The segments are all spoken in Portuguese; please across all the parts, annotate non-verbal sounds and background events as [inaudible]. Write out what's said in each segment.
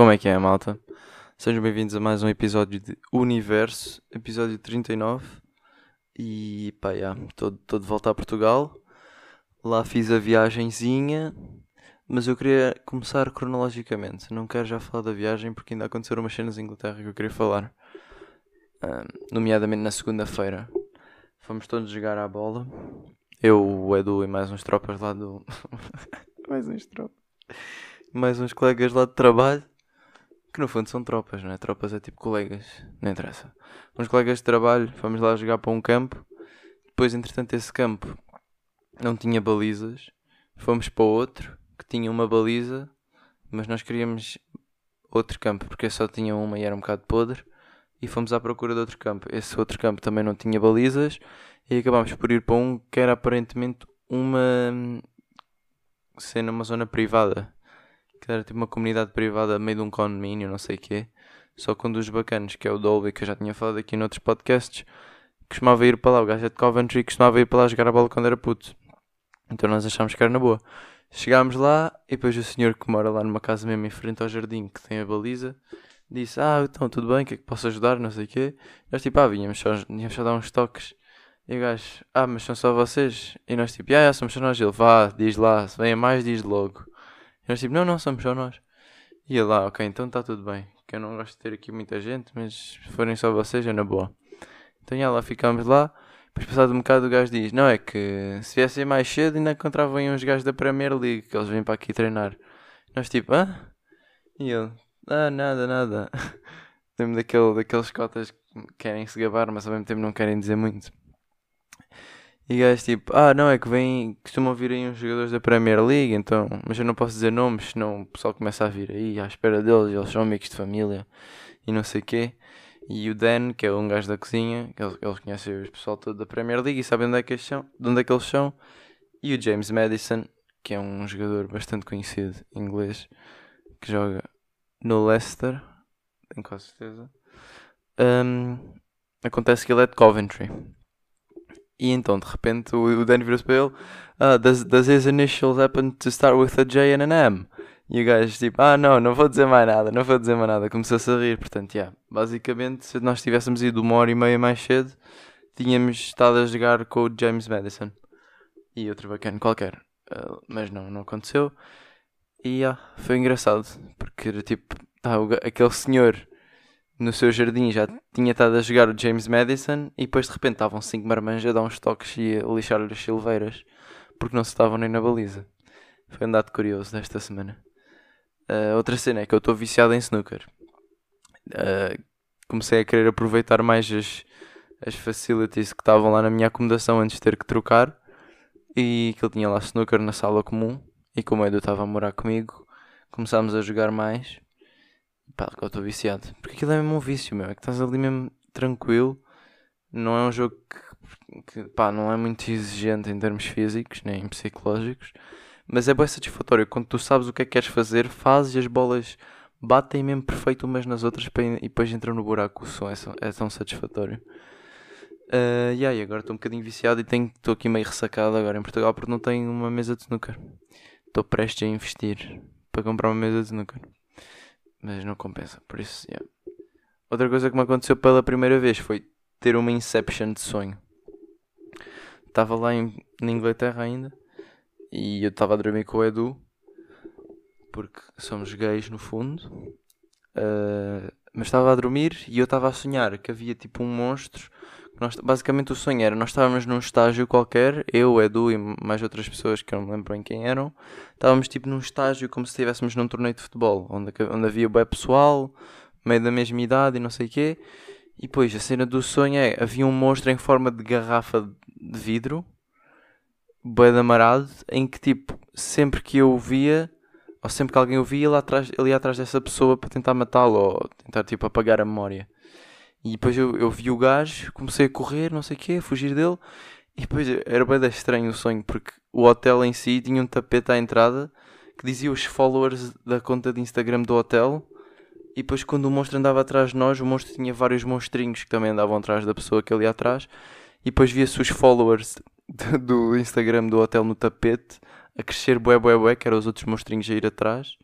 Como é que é, malta? Sejam bem-vindos a mais um episódio de Universo, episódio 39. E pá, estou de volta a Portugal. Lá fiz a viagenzinha, mas eu queria começar cronologicamente. Não quero já falar da viagem porque ainda aconteceram umas cenas em Inglaterra que eu queria falar. nomeadamente na segunda-feira. Fomos todos jogar à bola. Eu, o Edu e mais uns tropas lá do. [laughs] mais uns tropas. Mais uns colegas lá de trabalho. Que no fundo são tropas, não é? Tropas é tipo colegas, não interessa. Uns colegas de trabalho, fomos lá jogar para um campo. Depois, entretanto, esse campo não tinha balizas. Fomos para outro que tinha uma baliza, mas nós queríamos outro campo porque só tinha uma e era um bocado podre. E fomos à procura de outro campo. Esse outro campo também não tinha balizas e acabámos por ir para um que era aparentemente uma cena, uma zona privada que era tipo uma comunidade privada meio de um condomínio, não sei o quê. Só que um dos bacanos, que é o Dolby, que eu já tinha falado aqui noutros podcasts, costumava ir para lá. O gajo é de Coventry costumava ir para lá jogar a bola quando era puto. Então nós achámos que era na boa. Chegámos lá e depois o senhor que mora lá numa casa mesmo em frente ao jardim, que tem a baliza, disse: Ah, então tudo bem, que é que posso ajudar? Não sei o quê. Nós tipo, ah, vinhamos só, vinhamos só dar uns toques. E o gajo, ah, mas são só vocês? E nós tipo, ah, somos só nós. Ele, vá, diz lá, se vem mais, diz logo. Nós tipo, não, não, somos só nós. E ele lá, ok, então está tudo bem. Que eu não gosto de ter aqui muita gente, mas se forem só vocês é na boa. Então já lá ficámos lá. Depois passado um bocado o gajo diz, não é que se viessem mais cedo ainda encontravam uns gajos da Premier League que eles vêm para aqui treinar. Nós tipo, hã? E ele, ah, nada, nada. [laughs] Lembro daquele, daqueles cotas que querem se gabar, mas ao mesmo tempo não querem dizer muito. E gajos tipo, ah, não, é que vem, costumam vir aí uns jogadores da Premier League, então, mas eu não posso dizer nomes, senão o pessoal começa a vir aí à espera deles, eles são amigos de família e não sei o quê. E o Dan, que é um gajo da cozinha, eles, eles conhecem o pessoal todo da Premier League e sabem onde é que eles são, de onde é que eles são. E o James Madison, que é um jogador bastante conhecido inglês, que joga no Leicester, tenho quase certeza. Um, acontece que ele é de Coventry. E então, de repente, o, Danny virou-se para ele: uh, does, does his initials happen to start with a J and an M? E o gajo, tipo, ah, não, não vou dizer mais nada, não vou dizer mais nada. Começou-se a rir. Portanto, yeah, basicamente, se nós tivéssemos ido uma hora e meia mais cedo, tínhamos estado a jogar com o James Madison e outro bacana qualquer. Uh, mas não, não aconteceu. E yeah, foi engraçado, porque era tipo, tá, aquele senhor no seu jardim já tinha estado a jogar o James Madison e depois de repente estavam cinco marmanjos a dar uns toques e a lixar-lhe as silveiras porque não se estavam nem na baliza. Foi um dado curioso desta semana. Uh, outra cena é que eu estou viciado em snooker. Uh, comecei a querer aproveitar mais as, as facilities que estavam lá na minha acomodação antes de ter que trocar e que ele tinha lá snooker na sala comum e como o Edu estava a morar comigo começámos a jogar mais Pá, eu estou viciado. Porque aquilo é mesmo um vício, meu. É que estás ali mesmo tranquilo. Não é um jogo que, que pá, não é muito exigente em termos físicos nem psicológicos. Mas é bem satisfatório. Quando tu sabes o que é que queres fazer, fazes as bolas batem mesmo perfeito umas nas outras e depois entram no buraco. O som é, é tão satisfatório. Uh, yeah, e agora estou um bocadinho viciado e estou aqui meio ressacado agora em Portugal porque não tenho uma mesa de snooker. Estou prestes a investir para comprar uma mesa de snooker mas não compensa. Por isso, yeah. Outra coisa que me aconteceu pela primeira vez foi ter uma Inception de sonho. Estava lá em, na Inglaterra ainda e eu estava a dormir com o Edu porque somos gays no fundo. Uh, mas estava a dormir e eu estava a sonhar que havia tipo um monstro nós, basicamente o sonho era, nós estávamos num estágio qualquer, eu, Edu e mais outras pessoas que eu não me lembro bem quem eram, estávamos tipo num estágio como se estivéssemos num torneio de futebol, onde, onde havia bué pessoal, meio da mesma idade e não sei o quê, e depois a cena do sonho é, havia um monstro em forma de garrafa de vidro, bué amarado, em que tipo, sempre que eu o via, ou sempre que alguém o via, ele, atrás, ia atrás dessa pessoa para tentar matá-lo, ou tentar tipo apagar a memória. E depois eu, eu vi o gajo, comecei a correr, não sei o quê, a fugir dele. E depois era bem estranho o sonho, porque o hotel em si tinha um tapete à entrada que dizia os followers da conta de Instagram do hotel. E depois, quando o monstro andava atrás de nós, o monstro tinha vários monstrinhos que também andavam atrás da pessoa que ali atrás. E depois via-se os followers do Instagram do hotel no tapete a crescer bué, bué, bué, que eram os outros monstrinhos a ir atrás.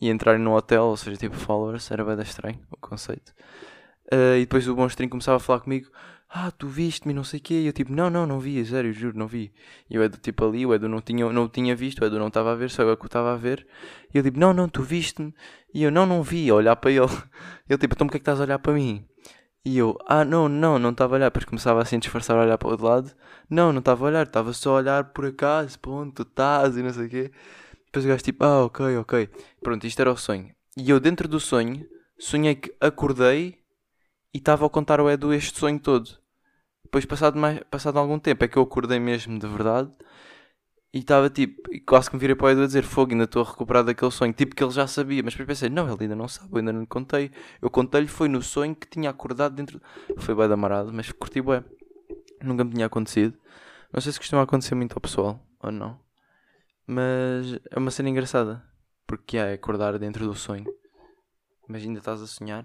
e entrarem no hotel, ou seja, tipo followers, era bem estranho o conceito. Uh, e depois o monstrinho começava a falar comigo: Ah, tu viste-me, não sei o quê. E eu tipo: Não, não, não vi, sério, juro, não vi. E o Edu tipo ali, o Edu não tinha, não tinha visto, o Edu não estava a ver, só eu que o estava a ver. E eu tipo: Não, não, tu viste-me. E eu: Não, não vi, a olhar para ele. [laughs] Ele tipo: Então, porque é que estás a olhar para mim? E eu: Ah, não, não, não estava a olhar. Depois começava assim a disfarçar a olhar para o outro lado. Não, não estava a olhar, estava só a olhar por acaso, ponto, tu estás e não sei o quê. Depois o gajo tipo: Ah, ok, ok. Pronto, isto era o sonho. E eu, dentro do sonho, sonhei que acordei e estava a contar ao Edu este sonho todo. Depois, passado, mais, passado algum tempo, é que eu acordei mesmo de verdade e estava tipo, quase que me virei para o Edu a dizer: Fogo, ainda estou a recuperar daquele sonho. Tipo que ele já sabia, mas depois pensei: Não, ele ainda não sabe, eu ainda não lhe contei. Eu contei-lhe, foi no sonho que tinha acordado dentro. Foi bem damarado, mas curti bem. Nunca me tinha acontecido. Não sei se costuma acontecer muito ao pessoal ou não, mas é uma cena engraçada porque é acordar dentro do sonho, mas ainda estás a sonhar.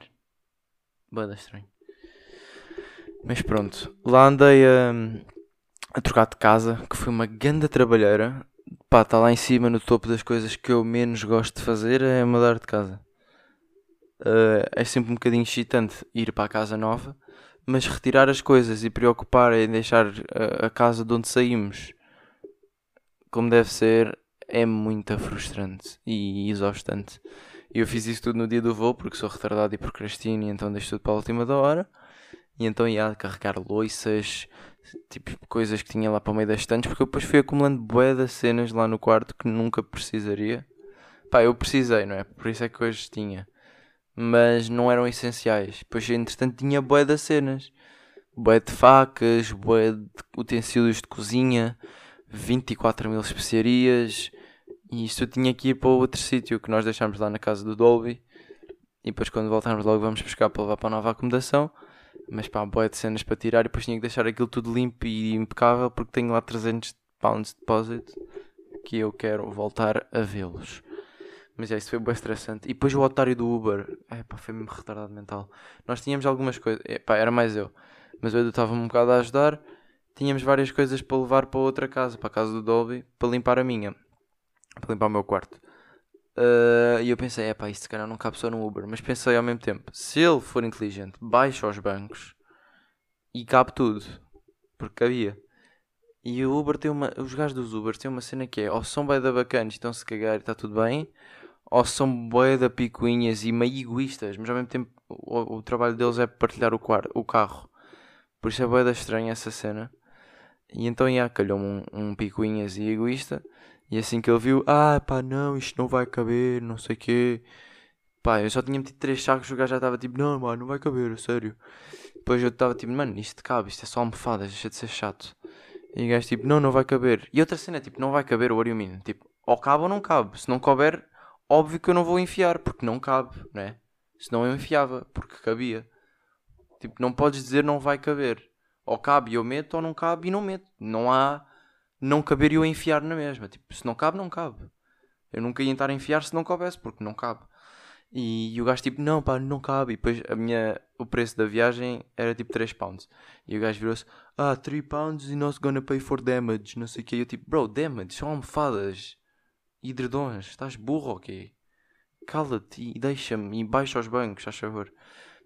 Bada estranho. Mas pronto, lá andei a, a trocar de casa, que foi uma grande trabalheira. Pá, está lá em cima no topo das coisas que eu menos gosto de fazer é mudar de casa. Uh, é sempre um bocadinho excitante ir para a casa nova, mas retirar as coisas e preocupar em deixar a, a casa de onde saímos como deve ser é muito frustrante e exaustante. Eu fiz isso tudo no dia do voo porque sou retardado e procrastino e então deixo tudo para a última da hora. E então ia carregar loiças, tipo coisas que tinha lá para o meio das estantes, porque eu depois fui acumulando bué das cenas lá no quarto que nunca precisaria. Pá, eu precisei, não é? Por isso é que hoje tinha. Mas não eram essenciais. Depois, entretanto, tinha bué das cenas. Bué de facas, bué de utensílios de cozinha, 24 mil especiarias, e isto tinha que ir para outro sítio que nós deixámos lá na casa do Dolby. E depois quando voltarmos logo vamos buscar para levar para a nova acomodação. Mas pá, boia de cenas para tirar e depois tinha que deixar aquilo tudo limpo e impecável porque tenho lá 300 pounds de deposit que eu quero voltar a vê-los. Mas é, isso foi bem estressante. E depois o otário do Uber, é pá, foi mesmo retardado mental. Nós tínhamos algumas coisas, é pá, era mais eu. Mas o Edu estava-me um bocado a ajudar. Tínhamos várias coisas para levar para outra casa, para a casa do Dolby, para limpar a minha para limpar o meu quarto. Uh, e eu pensei, é pá, isto se calhar não cabe só no Uber. Mas pensei ao mesmo tempo, se ele for inteligente, baixa os bancos e cabe tudo. Porque cabia. E o Uber tem uma. Os gajos dos Uber têm uma cena que é ou são bem da bacanas e estão-se a cagar e está tudo bem, ou são bem da picuinhas e meio egoístas, mas ao mesmo tempo o, o trabalho deles é partilhar o, quarto, o carro. Por isso é bem da estranha essa cena. E então, já, calhou-me um, um picuinhas e egoísta. E assim que ele viu, ah pá, não, isto não vai caber, não sei o quê. Pá, eu só tinha metido três sacos, o gajo já estava tipo, não, mano, não vai caber, sério. Depois eu estava tipo, mano, isto cabe, isto é só almofadas, deixa de ser chato. E o gajo tipo, não, não vai caber. E outra cena, tipo, não vai caber o what Tipo, ou cabe ou não cabe. Se não couber, óbvio que eu não vou enfiar, porque não cabe, né? Senão eu enfiava, porque cabia. Tipo, não podes dizer não vai caber. Ou cabe e eu meto, ou não cabe e não meto. Não há não caber eu enfiar na mesma. Tipo, se não cabe, não cabe. Eu nunca ia tentar enfiar se não coubesse, porque não cabe. E, e o gajo tipo, não pá, não cabe. E depois a minha, o preço da viagem era tipo 3 pounds. E o gajo virou-se, ah, 3 pounds e not gonna pay for damage, não sei o que. Eu tipo, bro, damage, são almofadas edredons, estás burro ou quê? Cala-te e deixa-me e baixa os bancos, faz favor.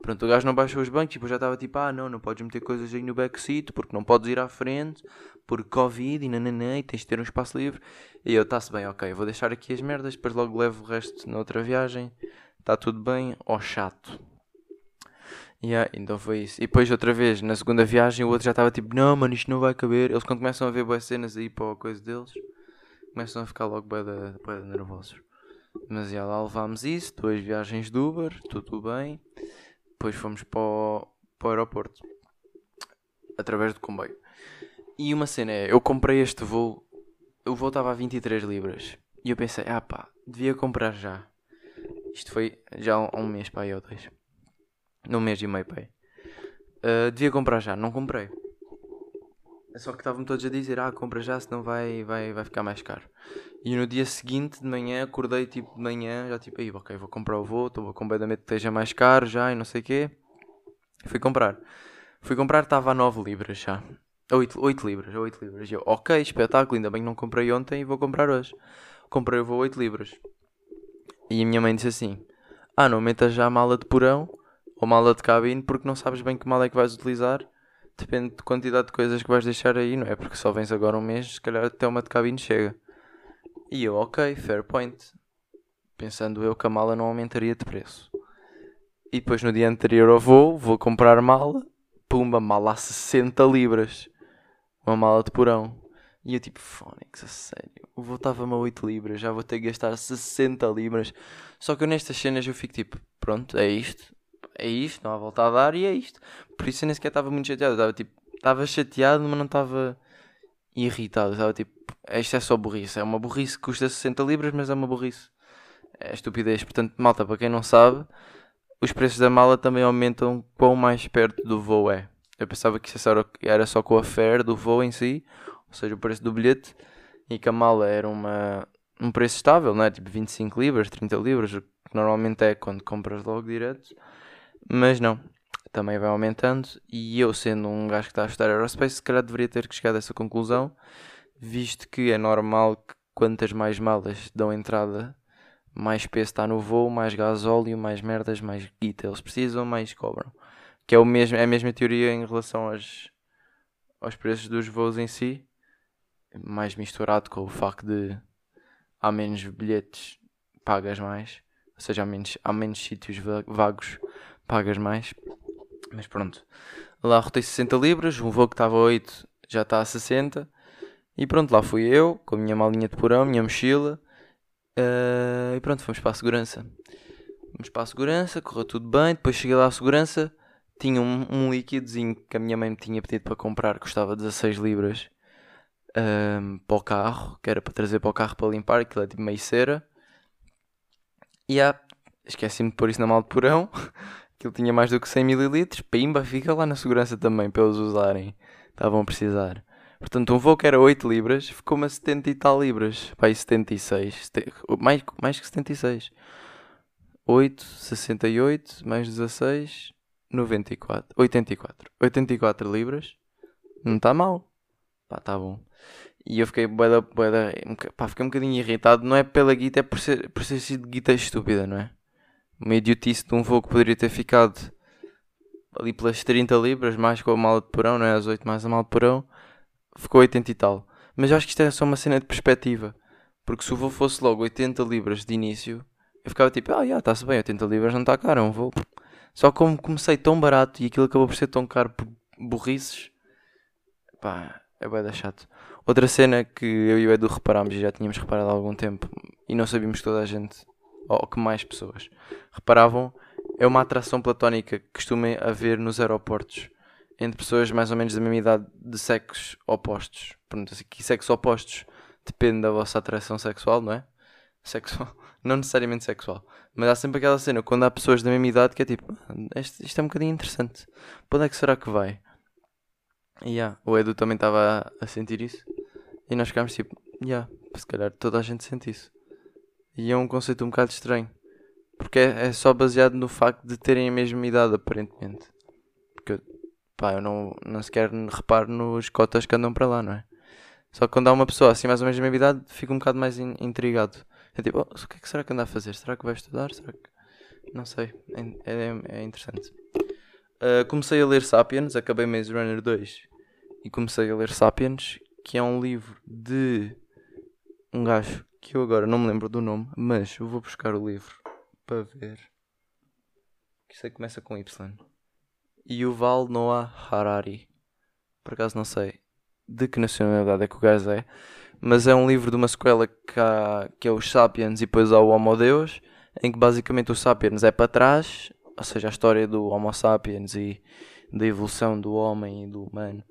Pronto, o gajo não baixou os bancos e depois já estava tipo, ah não, não podes meter coisas aí no backseat porque não podes ir à frente, por Covid e nananã, e tens de ter um espaço livre. E eu, está-se bem, ok, vou deixar aqui as merdas, depois logo levo o resto na outra viagem, está tudo bem, ó chato. Yeah, então foi isso. E depois outra vez, na segunda viagem, o outro já estava tipo, não mano, isto não vai caber. Eles quando começam a ver boas cenas aí para a coisa deles, começam a ficar logo bem, bem nervosos. Mas já lá levámos isso, duas viagens de Uber, tudo bem depois fomos para o, para o aeroporto através do comboio. E uma cena é, eu comprei este voo, o voo estava a 23 libras. E eu pensei, ah pá, devia comprar já. Isto foi já há um mês, pá, ou dois. Num mês e meio, pá. Uh, devia comprar já, não comprei. Só que estavam todos a dizer, ah, compra já, senão vai, vai, vai ficar mais caro. E no dia seguinte, de manhã, acordei tipo de manhã, já tipo, aí, ok, vou comprar o voo, estou completamente que esteja mais caro já e não sei o quê. Fui comprar. Fui comprar, estava a 9 libras já. 8, 8 libras, 8 libras. E eu, ok, espetáculo, ainda bem que não comprei ontem e vou comprar hoje. Comprei o voo 8 libras. E a minha mãe disse assim: Ah, não metas já a mala de porão ou mala de cabine porque não sabes bem que mala é que vais utilizar. Depende da quantidade de coisas que vais deixar aí, não é? Porque só vens agora um mês, se calhar até uma de cabine chega. E eu, ok, fair point. Pensando eu que a mala não aumentaria de preço. E depois no dia anterior ao voo, vou comprar mala. Pumba, mala a 60 libras. Uma mala de porão. E eu tipo, Fónix, a sério. O voo estava-me a 8 libras, já vou ter que gastar 60 libras. Só que eu nestas cenas eu fico tipo, pronto, é isto. É isto, não há volta a dar e é isto. Por isso eu nem sequer estava muito chateado. Estava tipo, estava chateado, mas não estava irritado. Estava tipo, isto é só burrice. É uma burrice que custa 60 libras, mas é uma burrice. É estupidez. Portanto, malta, para quem não sabe, os preços da mala também aumentam quão mais perto do voo é. Eu pensava que isso era só com a fare do voo em si, ou seja, o preço do bilhete, e que a mala era uma, um preço estável, não é? Tipo 25 libras, 30 libras, que normalmente é quando compras logo direto. Mas não, também vai aumentando. E eu, sendo um gajo que está a estudar aerospace, se calhar deveria ter chegar a essa conclusão, visto que é normal que quantas mais malas dão entrada, mais peso está no voo, mais gasóleo, mais merdas, mais guita eles precisam, mais cobram. Que é, o mesmo, é a mesma teoria em relação aos, aos preços dos voos em si mais misturado com o facto de há menos bilhetes, pagas mais. Ou seja, há menos, há menos sítios vagos, pagas mais. Mas pronto. Lá rotei 60 libras, um voo que estava a 8 já está a 60. E pronto, lá fui eu, com a minha malinha de porão, minha mochila. Uh, e pronto, fomos para a segurança. Fomos para a segurança, correu tudo bem. Depois cheguei lá à segurança, tinha um, um líquidozinho que a minha mãe me tinha pedido para comprar, custava 16 libras um, para o carro, que era para trazer para o carro para limpar, aquilo é tipo meio cera. E yeah, esqueci-me de pôr isso na mala de porão. [laughs] Aquilo tinha mais do que 100 ml. Pimba, fica lá na segurança também para eles usarem. Estavam a precisar. Portanto, um voo que era 8 libras ficou-me a 70 e tal libras. Pai, 76. Mais, mais que 76. 8, 68, mais 16, 94. 84. 84 libras. Não está mal. Pá, está bom. E eu fiquei bué pá, fiquei um bocadinho irritado. Não é pela guita, é por ser, por ser sido guita estúpida, não é? Uma idiotice de um voo que poderia ter ficado ali pelas 30 libras, mais com a mala de porão, não é? As 8 mais a mala de porão, ficou 80 e tal. Mas eu acho que isto é só uma cena de perspectiva. Porque se o voo fosse logo 80 libras de início, eu ficava tipo, ah, já, está-se bem, 80 libras não está caro, é um voo. Só como comecei tão barato e aquilo acabou por ser tão caro por burrices, pá, é bem chato. Outra cena que eu e o Edu reparámos e já tínhamos reparado há algum tempo e não sabíamos que toda a gente, ou que mais pessoas, reparavam, é uma atração platónica que costuma haver nos aeroportos entre pessoas mais ou menos da mesma idade de sexos opostos. Pronto, assim, que sexos opostos depende da vossa atração sexual, não é? Sexual, [laughs] não necessariamente sexual, mas há sempre aquela cena quando há pessoas da mesma idade que é tipo, ah, isto, é um bocadinho interessante. Para onde é que será que vai? E yeah, o Edu também estava a, sentir isso. E nós ficámos tipo, yeah, se calhar toda a gente sente isso. E é um conceito um bocado estranho. Porque é, é só baseado no facto de terem a mesma idade, aparentemente. Porque, pá, eu não, não sequer reparo nos cotas que andam para lá, não é? Só que quando há uma pessoa assim mais ou menos da mesma idade, fico um bocado mais in, intrigado. É tipo, oh, o que é que será que anda a fazer? Será que vai estudar? Será que... Não sei. É, é, é interessante. Uh, comecei a ler Sapiens, acabei Maze Runner 2 e comecei a ler Sapiens, que é um livro de um gajo que eu agora não me lembro do nome, mas eu vou buscar o livro para ver. Que isso aí começa com Y. Yuval Noah Harari. Por acaso não sei de que nacionalidade é que o gajo é, mas é um livro de uma sequela que, há, que é os Sapiens e depois há o Homo Deus, em que basicamente o Sapiens é para trás, ou seja, a história do Homo Sapiens e da evolução do homem e do humano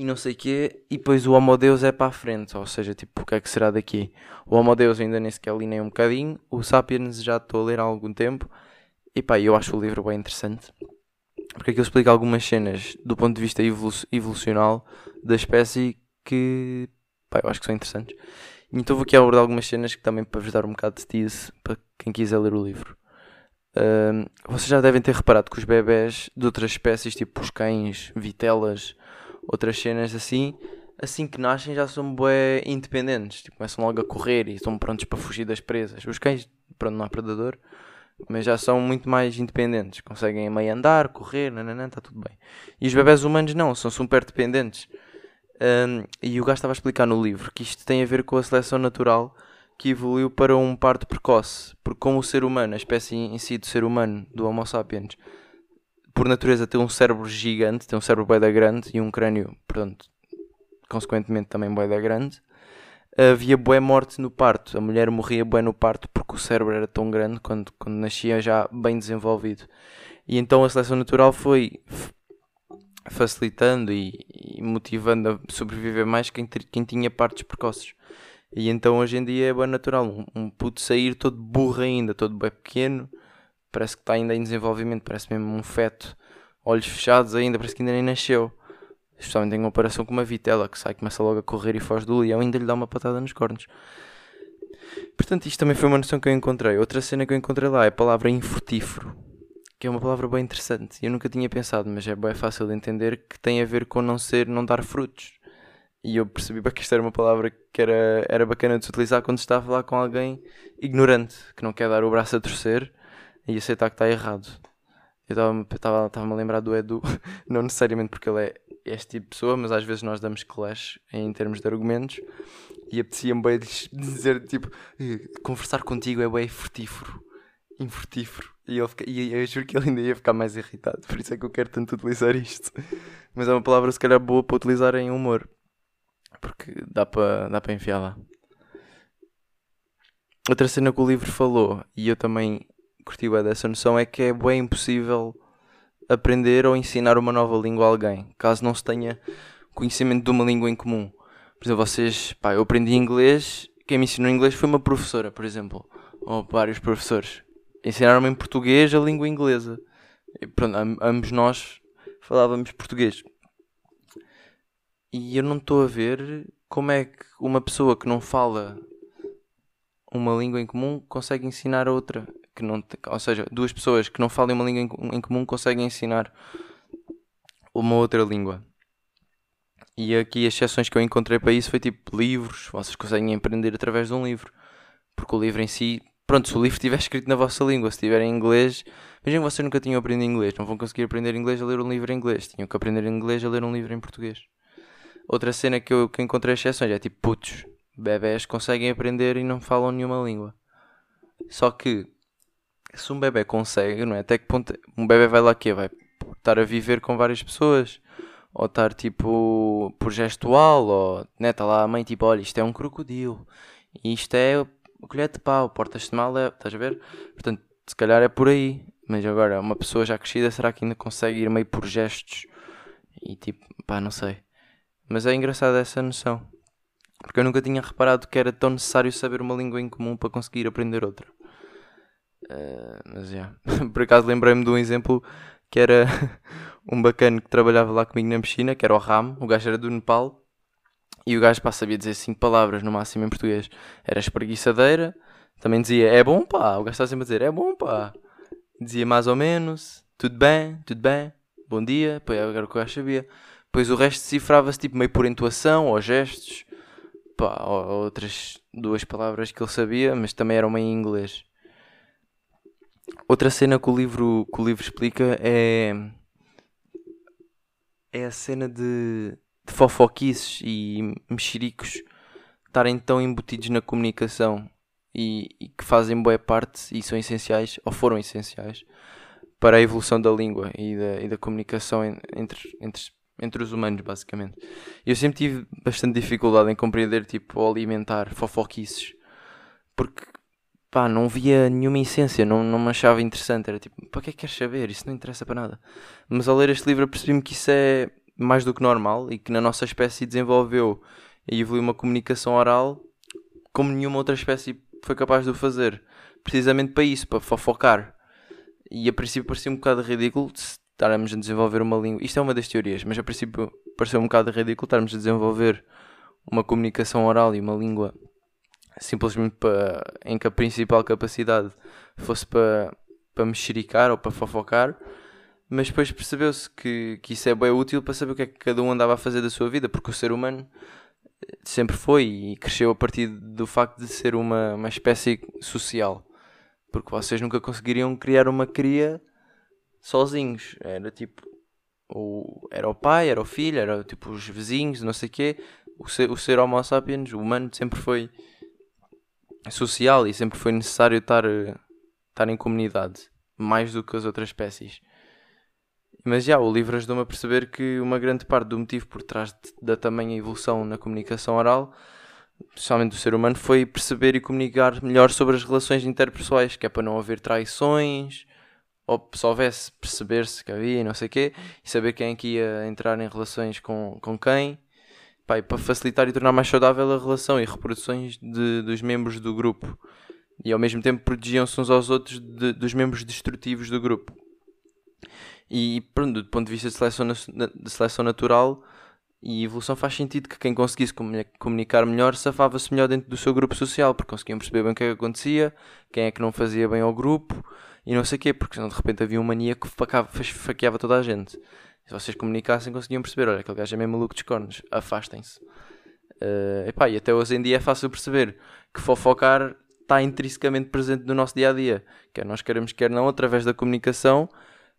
e não sei o quê, e depois o Homo Deus é para a frente, ou seja, tipo, o que é que será daqui? O Homo Deus ainda nem sequer li nem um bocadinho, o Sapiens já estou a ler há algum tempo, e pá, eu acho o livro bem interessante, porque aquilo explica algumas cenas do ponto de vista evolu evolucional da espécie que, pá, eu acho que são interessantes. Então vou aqui abordar algumas cenas que também para vos dar um bocado de tease para quem quiser ler o livro. Vocês já devem ter reparado que os bebés de outras espécies, tipo os cães, vitelas, outras cenas assim, assim que nascem já são bué independentes, tipo, começam logo a correr e estão prontos para fugir das presas. Os cães pronto, não há predador, mas já são muito mais independentes, conseguem meio andar, correr, nananã, está tudo bem. E os bebés humanos não, são super dependentes. Um, e o gajo estava a explicar no livro que isto tem a ver com a seleção natural que evoluiu para um parto precoce, porque como o ser humano, a espécie em si do ser humano, do Homo sapiens, por natureza tem um cérebro gigante, tem um cérebro bem da grande e um crânio, portanto, consequentemente também bem da grande, havia boa morte no parto. A mulher morria bué no parto porque o cérebro era tão grande quando, quando nascia já bem desenvolvido. E então a seleção natural foi facilitando e, e motivando a sobreviver mais quem, quem tinha partos precoces. E então hoje em dia é bem natural um, um puto sair todo burro ainda, todo bem pequeno, parece que está ainda em desenvolvimento, parece mesmo um feto, olhos fechados ainda, parece que ainda nem nasceu. Especialmente em comparação com uma vitela que sai, começa logo a correr e foge do leão e ainda lhe dá uma patada nos cornos. Portanto, isto também foi uma noção que eu encontrei. Outra cena que eu encontrei lá é a palavra infrutífero, que é uma palavra bem interessante. Eu nunca tinha pensado, mas é bem fácil de entender que tem a ver com não ser, não dar frutos. E eu percebi que esta era uma palavra que era, era bacana de se utilizar quando está a falar com alguém ignorante, que não quer dar o braço a torcer e aceitar que está errado. Eu estava-me a lembrar do Edu, [laughs] não necessariamente porque ele é este tipo de pessoa, mas às vezes nós damos clash em termos de argumentos e apetecia-me bem dizer tipo conversar contigo é bem frutífero, infrutífero. E, ele fica, e eu juro que ele ainda ia ficar mais irritado, por isso é que eu quero tanto utilizar isto. Mas é uma palavra se calhar boa para utilizar em humor, porque dá para dá para enfiar lá. Outra cena que o livro falou, e eu também curti bem dessa noção, é que é bem impossível aprender ou ensinar uma nova língua a alguém, caso não se tenha conhecimento de uma língua em comum. Por exemplo, vocês, pá, eu aprendi inglês, quem me ensinou inglês foi uma professora, por exemplo, ou vários professores. Ensinaram-me em português a língua inglesa. E, pronto, ambos nós falávamos português. E eu não estou a ver como é que uma pessoa que não fala uma língua em comum consegue ensinar a outra que não, ou seja, duas pessoas que não falem uma língua em comum conseguem ensinar uma outra língua. E aqui as exceções que eu encontrei para isso foi tipo livros, vocês conseguem aprender através de um livro. Porque o livro em si, pronto, se o livro estiver escrito na vossa língua, se estiver em inglês, imaginem que vocês nunca tinham aprendido inglês, não vão conseguir aprender inglês a ler um livro em inglês, tinham que aprender inglês a ler um livro em português. Outra cena que eu que encontrei exceções é tipo putos, bebés conseguem aprender e não falam nenhuma língua. Só que se um bebê consegue, não é? Até que ponto um bebê vai lá que vai estar a viver com várias pessoas ou estar tipo por gestual ou né, está lá a mãe tipo, olha, isto é um crocodilo, isto é colher de pau, portas de mal, é, estás a ver? Portanto, se calhar é por aí. Mas agora, uma pessoa já crescida, será que ainda consegue ir meio por gestos? E tipo, pá, não sei. Mas é engraçada essa noção. Porque eu nunca tinha reparado que era tão necessário saber uma língua em comum para conseguir aprender outra. Uh, mas yeah. [laughs] por acaso lembrei-me de um exemplo que era [laughs] um bacana que trabalhava lá comigo na piscina, que era o Ram, o gajo era do Nepal, e o gajo pá, sabia dizer cinco palavras no máximo em português. Era espreguiçadeira, também dizia é bom pá, o gajo estava sempre a dizer é bom pá. Dizia mais ou menos, tudo bem, tudo bem, bom dia, pois agora o que o gajo sabia. Depois o resto decifrava-se tipo meio por intuação ou gestos, pá, ou outras duas palavras que ele sabia, mas também eram meio em inglês. Outra cena que o livro, que o livro explica é. É a cena de, de fofoquices e mexericos estarem tão embutidos na comunicação e, e, que fazem boa parte e são essenciais, ou foram essenciais, para a evolução da língua e da, e da comunicação entre, entre, entre os humanos, basicamente. Eu sempre tive bastante dificuldade em compreender, tipo, alimentar fofoquices, porque pá, não via nenhuma essência, não, não me achava interessante. Era tipo, para que é que queres saber? Isso não interessa para nada. Mas ao ler este livro percebi-me que isso é mais do que normal e que na nossa espécie desenvolveu e evoluiu uma comunicação oral como nenhuma outra espécie foi capaz de o fazer. Precisamente para isso, para fofocar. E a princípio parecia um bocado ridículo estarmos a desenvolver uma língua. Isto é uma das teorias, mas a princípio pareceu um bocado ridículo estarmos a desenvolver uma comunicação oral e uma língua simplesmente para, em que a principal capacidade fosse para, para mexericar ou para fofocar, mas depois percebeu-se que, que isso é bem útil para saber o que é que cada um andava a fazer da sua vida, porque o ser humano sempre foi e cresceu a partir do facto de ser uma, uma espécie social. Porque vocês nunca conseguiriam criar uma cria sozinhos. Era tipo. O, era o pai, era o filho, era tipo os vizinhos, não sei o quê. O ser, o ser Homo sapiens, o humano, sempre foi social e sempre foi necessário estar, estar em comunidade. Mais do que as outras espécies. Mas já, o livro ajudou-me a perceber que uma grande parte do motivo por trás de, da tamanha evolução na comunicação oral, especialmente do ser humano, foi perceber e comunicar melhor sobre as relações interpessoais, que é para não haver traições, ou se houvesse, perceber-se que havia e não sei o quê, e saber quem é que ia entrar em relações com, com quem, e para facilitar e tornar mais saudável a relação e reproduções de, dos membros do grupo. E ao mesmo tempo protegiam-se uns aos outros de, dos membros destrutivos do grupo. E pronto, do ponto de vista de seleção, de seleção natural e evolução faz sentido que quem conseguisse comunicar melhor safava-se melhor dentro do seu grupo social, porque conseguiam perceber bem o que é que acontecia, quem é que não fazia bem ao grupo e não sei o quê, porque senão de repente havia um maníaco que faqueava toda a gente. Se vocês comunicassem, conseguiam perceber: olha, aquele gajo é meio maluco dos cornos, afastem-se. Uh, epá, e até hoje em dia é fácil perceber que fofocar está intrinsecamente presente no nosso dia a dia, quer nós queremos, quer não, através da comunicação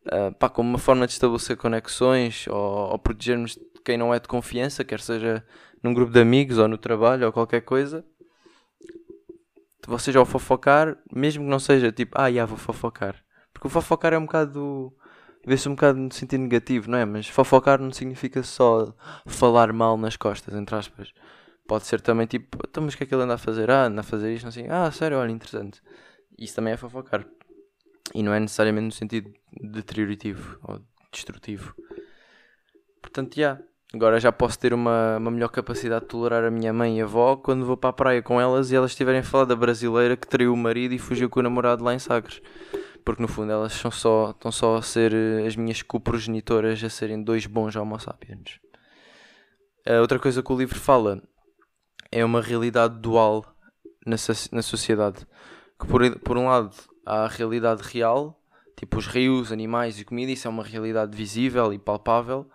uh, pá, como uma forma de estabelecer conexões ou, ou protegermos quem não é de confiança, quer seja num grupo de amigos ou no trabalho ou qualquer coisa. Vocês ao fofocar, mesmo que não seja tipo, ah, já vou fofocar. Porque o fofocar é um bocado. Vê-se um bocado no sentido negativo, não é? Mas fofocar não significa só falar mal nas costas, entre aspas. Pode ser também tipo, então, mas o que é que ele anda a fazer? Ah, anda a fazer isto, assim, ah, sério, olha, interessante. Isso também é fofocar. E não é necessariamente no sentido deteriorativo ou destrutivo. Portanto, já. Yeah, agora já posso ter uma, uma melhor capacidade de tolerar a minha mãe e a avó quando vou para a praia com elas e elas estiverem a falar da brasileira que traiu o marido e fugiu com o namorado lá em Sagres. Porque no fundo elas são só, estão só a ser eh, as minhas coprogenitoras a serem dois bons homo sapiens. A outra coisa que o livro fala é uma realidade dual na, na sociedade. Que por, por um lado há a realidade real, tipo os rios, animais e comida, isso é uma realidade visível e palpável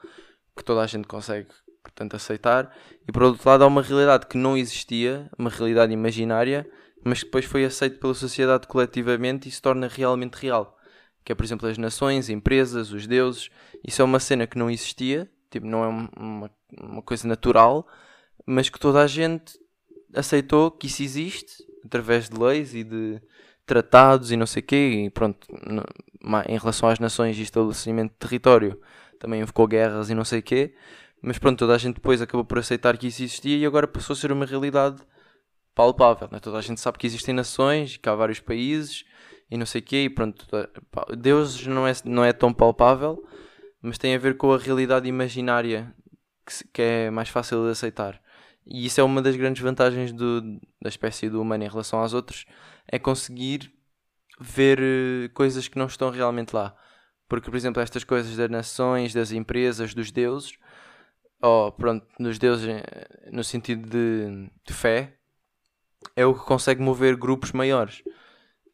que toda a gente consegue, portanto, aceitar. E por outro lado, há uma realidade que não existia, uma realidade imaginária, mas que depois foi aceita pela sociedade coletivamente e se torna realmente real. Que é, por exemplo, as nações, empresas, os deuses. Isso é uma cena que não existia, tipo, não é uma, uma coisa natural, mas que toda a gente aceitou que isso existe através de leis e de tratados e não sei o quê, e pronto, em relação às nações e estabelecimento de território, também invocou guerras e não sei o quê, mas pronto, toda a gente depois acabou por aceitar que isso existia e agora passou a ser uma realidade palpável, né? toda a gente sabe que existem nações, que há vários países e não sei o quê, e pronto, Deus não é, não é tão palpável, mas tem a ver com a realidade imaginária que, que é mais fácil de aceitar. E isso é uma das grandes vantagens do, da espécie do humano em relação aos outros, é conseguir ver uh, coisas que não estão realmente lá. Porque, por exemplo, estas coisas das nações, das empresas, dos deuses, ou pronto, dos deuses eh, no sentido de, de fé, é o que consegue mover grupos maiores.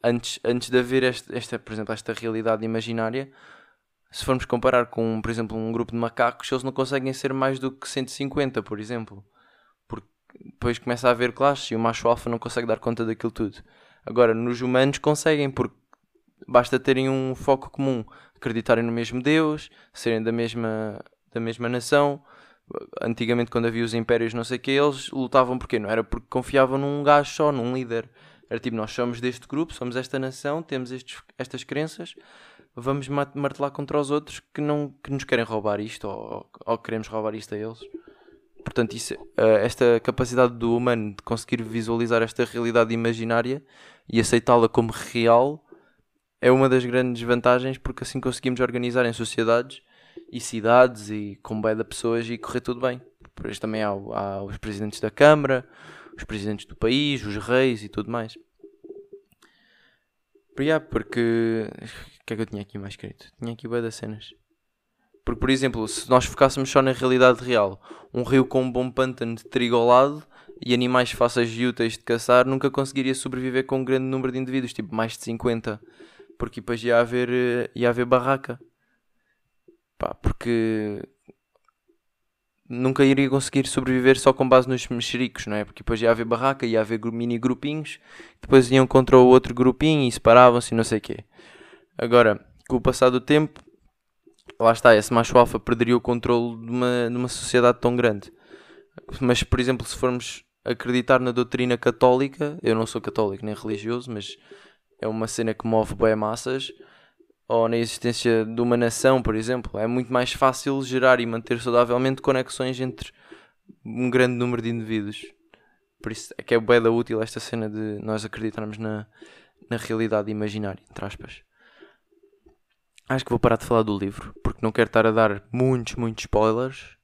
Antes, antes de haver esta, esta, por exemplo, esta realidade imaginária, se formos comparar com, por exemplo, um grupo de macacos, eles não conseguem ser mais do que 150, por exemplo. Porque depois começa a haver classes e o macho alfa não consegue dar conta daquilo tudo. Agora, nos humanos conseguem, porque basta terem um foco comum, acreditarem no mesmo Deus, serem da mesma, da mesma nação. Antigamente, quando havia os impérios, não sei o que, eles lutavam porquê? Não era porque confiavam num gajo só, num líder. Era tipo, nós somos deste grupo, somos esta nação, temos estes, estas crenças, vamos martelar contra os outros que, não, que nos querem roubar isto ou, ou queremos roubar isto a eles. Portanto, isso, eh, esta capacidade do humano de conseguir visualizar esta realidade imaginária e aceitá-la como real é uma das grandes vantagens porque assim conseguimos organizar em sociedades e cidades e com bem de pessoas e correr tudo bem. Depois também há, há, os presidentes da Câmara, os presidentes do país, os reis e tudo mais. Porque. O que é que eu tinha aqui mais escrito? Tinha aqui bem das cenas. Porque, por exemplo, se nós focássemos só na realidade real, um rio com um bom pântano de trigo ao lado e animais fáceis e úteis de caçar nunca conseguiria sobreviver com um grande número de indivíduos, tipo mais de 50. Porque depois ia haver, eh, ia haver barraca. Pá, porque nunca iria conseguir sobreviver só com base nos mexericos, não é? Porque depois ia haver barraca, ia haver mini grupinhos, depois iam contra o outro grupinho e separavam-se não sei o quê. Agora, com o passar do tempo, lá está, esse macho alfa perderia o controle de uma, de uma sociedade tão grande. Mas, por exemplo, se formos acreditar na doutrina católica, eu não sou católico nem religioso, mas é uma cena que move bem massas, ou na existência de uma nação, por exemplo, é muito mais fácil gerar e manter saudavelmente conexões entre um grande número de indivíduos. Por isso é que é bem útil esta cena de nós acreditarmos na, na realidade imaginária, entre aspas. Acho que vou parar de falar do livro, porque não quero estar a dar muitos, muitos spoilers.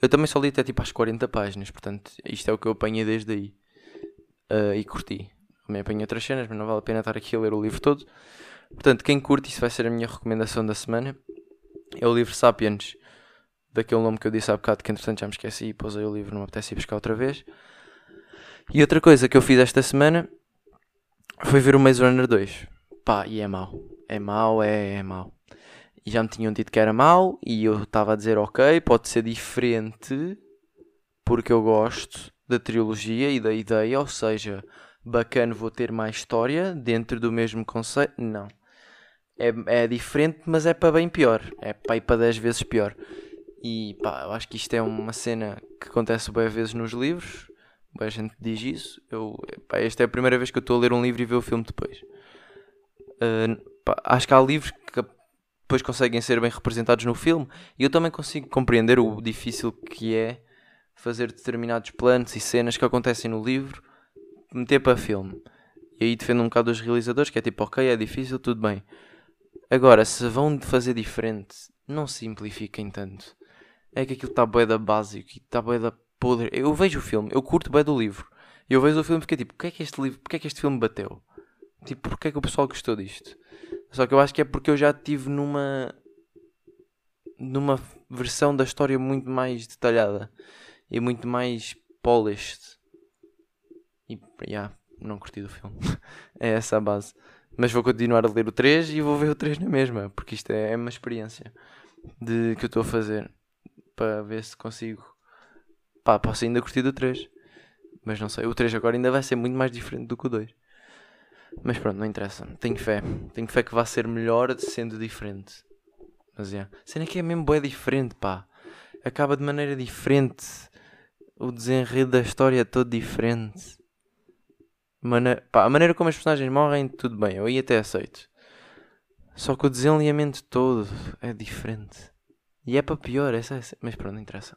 Eu também só li até tipo às 40 páginas, portanto, isto é o que eu apanhei desde aí. Uh, e curti. Também apanhei outras cenas, mas não vale a pena estar aqui a ler o livro todo. Portanto, quem curte, isso vai ser a minha recomendação da semana. É o livro Sapiens, daquele nome que eu disse há bocado, que entretanto já me esqueci e pousei o livro, não me apetece ir buscar outra vez. E outra coisa que eu fiz esta semana foi ver o Maze Runner 2. Pá, e é mau. É mau, é, é mau. E já me tinham dito que era mau e eu estava a dizer ok, pode ser diferente porque eu gosto da trilogia e da ideia, ou seja, bacana vou ter mais história dentro do mesmo conceito. Não. É, é diferente, mas é para bem pior. É para ir para 10 vezes pior. E pá, eu acho que isto é uma cena que acontece bem vezes nos livros. Bem, a gente diz isso. Eu, pá, esta é a primeira vez que eu estou a ler um livro e ver o filme depois. Uh, pá, acho que há livros que depois conseguem ser bem representados no filme. E eu também consigo compreender o difícil que é fazer determinados planos e cenas que acontecem no livro, meter para filme. E aí defendo um bocado os realizadores, que é tipo, ok, é difícil, tudo bem. Agora, se vão fazer diferente, não simplifiquem tanto. É que aquilo está bué da básico e está bué da podre. Eu vejo o filme, eu curto bué do livro. E eu vejo o filme e fiquei tipo, porquê é que este livro, porquê é que este filme bateu? Tipo, porquê é que o pessoal gostou disto? Só que eu acho que é porque eu já estive numa numa versão da história muito mais detalhada e muito mais polished. E yeah, não curti do filme. [laughs] é essa a base. Mas vou continuar a ler o 3 e vou ver o 3 na mesma, porque isto é uma experiência de que eu estou a fazer para ver se consigo. Pá, posso ainda curtir do 3. Mas não sei, o 3 agora ainda vai ser muito mais diferente do que o 2. Mas pronto, não interessa. Tenho fé. Tenho fé que vai ser melhor sendo diferente. Mas é. Yeah. Sendo que é mesmo boé diferente, pá. Acaba de maneira diferente. O desenredo da história é todo diferente. Mane... Pá, a maneira como as personagens morrem, tudo bem. Eu aí até aceito. Só que o desenvolvimento todo é diferente. E é para pior, essa, é... mas pronto, não interessa.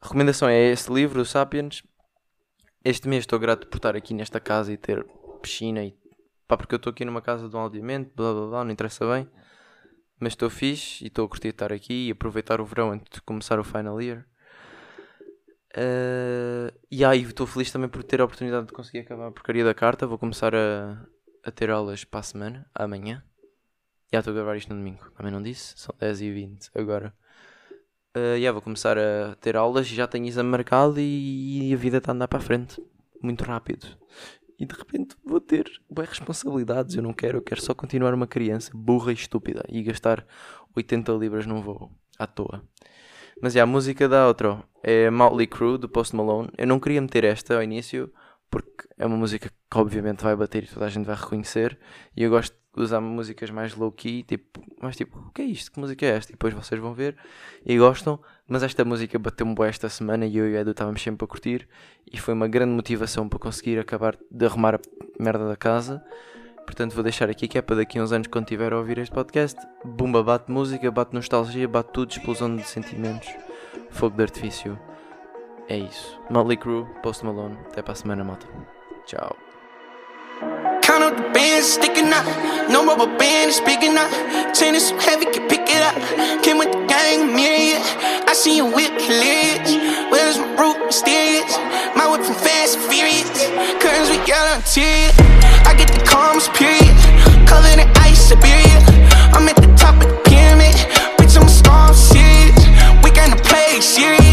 A recomendação é este livro, o Sapiens. Este mês estou grato por estar aqui nesta casa e ter piscina e pá, porque eu estou aqui numa casa de um aldeamento, blá blá blá, não interessa bem. Mas estou fixe e estou a curtir estar aqui e aproveitar o verão antes de começar o final year. Uh, e aí estou feliz também por ter a oportunidade de conseguir acabar a porcaria da carta. Vou começar a, a ter aulas para a semana, amanhã. Já estou a gravar isto no domingo, também não disse? São 10 e 20 agora. Uh, yeah, vou começar a ter aulas já tenho exame marcado e, e a vida está a andar para a frente. Muito rápido e de repente vou ter bem responsabilidades. Eu não quero, eu quero só continuar uma criança burra e estúpida e gastar 80 libras num voo à toa. Mas é, a música da outro é Motley Crue do Post Malone. Eu não queria meter esta ao início porque é uma música que obviamente vai bater e toda a gente vai reconhecer. E eu gosto de usar músicas mais low-key, tipo, mais tipo, o que é isto? Que música é esta? E depois vocês vão ver e gostam. Mas esta música bateu-me boa esta semana e eu e o Edu estávamos sempre a curtir. E foi uma grande motivação para conseguir acabar de arrumar a merda da casa. Portanto, vou deixar aqui que é para daqui a uns anos, quando tiver a ouvir este podcast, bumba, bate música, bate nostalgia, bate tudo, explosão de sentimentos, fogo de artifício. É isso. Motley Crue, Post Malone. Até para a semana, malta. Tchau. Count up the bands sticking. No rubber band is big enough. So heavy, can pick it up. Came with the gang, myriad. I you. Where's my root mysterious? My whip from fast furious. Curtains tears. I get the calms, period. Covered in ice, Siberia I'm at the top of the pyramid. Bitch, I'm a star, serious. We gonna play serious.